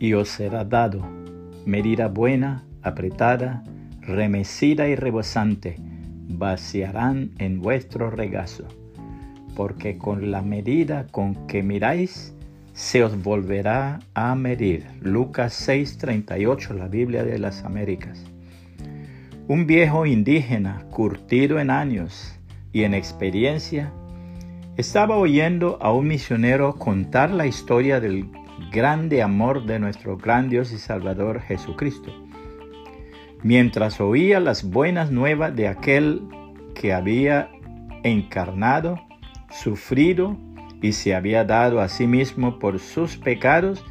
Y os será dado, medida buena, apretada, remecida y rebosante, vaciarán en vuestro regazo, porque con la medida con que miráis, se os volverá a medir. Lucas 6:38, la Biblia de las Américas. Un viejo indígena, curtido en años y en experiencia, estaba oyendo a un misionero contar la historia del grande amor de nuestro gran Dios y Salvador Jesucristo. Mientras oía las buenas nuevas de aquel que había encarnado, sufrido y se había dado a sí mismo por sus pecados,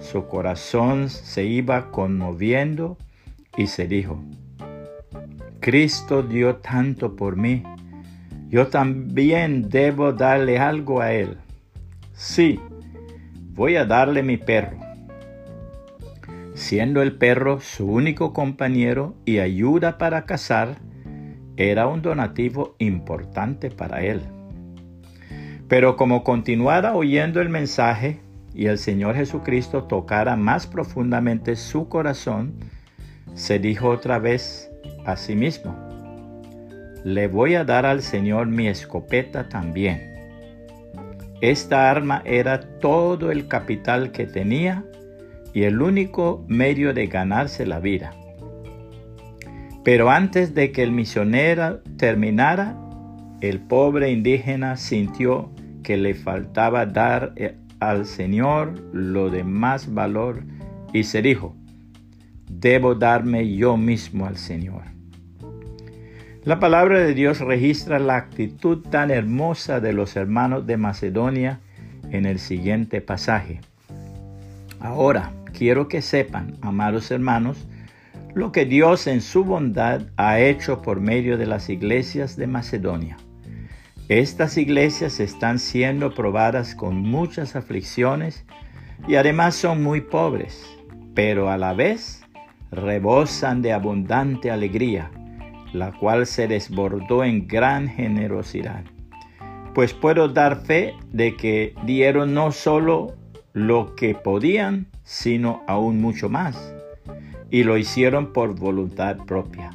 su corazón se iba conmoviendo y se dijo, Cristo dio tanto por mí, yo también debo darle algo a Él. Sí, voy a darle mi perro. Siendo el perro su único compañero y ayuda para cazar, era un donativo importante para él. Pero como continuara oyendo el mensaje y el Señor Jesucristo tocara más profundamente su corazón, se dijo otra vez a sí mismo, le voy a dar al Señor mi escopeta también. Esta arma era todo el capital que tenía y el único medio de ganarse la vida. Pero antes de que el misionero terminara, el pobre indígena sintió que le faltaba dar eh, al Señor lo de más valor y se dijo, debo darme yo mismo al Señor. La palabra de Dios registra la actitud tan hermosa de los hermanos de Macedonia en el siguiente pasaje. Ahora, quiero que sepan, amados hermanos, lo que Dios en su bondad ha hecho por medio de las iglesias de Macedonia. Estas iglesias están siendo probadas con muchas aflicciones y además son muy pobres, pero a la vez rebosan de abundante alegría, la cual se desbordó en gran generosidad. Pues puedo dar fe de que dieron no solo lo que podían, sino aún mucho más, y lo hicieron por voluntad propia.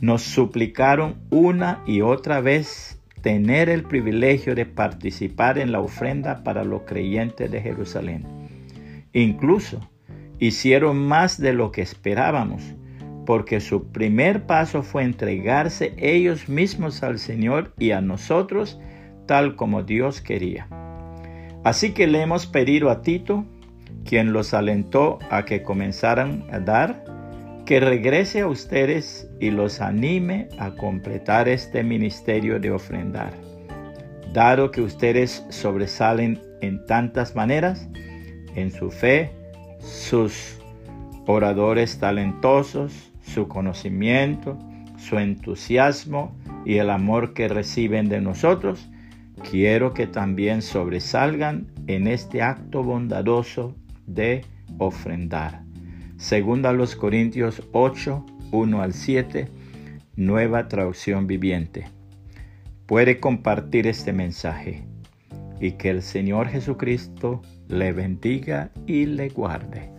Nos suplicaron una y otra vez tener el privilegio de participar en la ofrenda para los creyentes de Jerusalén. Incluso hicieron más de lo que esperábamos, porque su primer paso fue entregarse ellos mismos al Señor y a nosotros tal como Dios quería. Así que le hemos pedido a Tito, quien los alentó a que comenzaran a dar, que regrese a ustedes y los anime a completar este ministerio de ofrendar. Dado que ustedes sobresalen en tantas maneras, en su fe, sus oradores talentosos, su conocimiento, su entusiasmo y el amor que reciben de nosotros, quiero que también sobresalgan en este acto bondadoso de ofrendar. Segunda los Corintios 8, 1 al 7, nueva traducción viviente. Puede compartir este mensaje y que el Señor Jesucristo le bendiga y le guarde.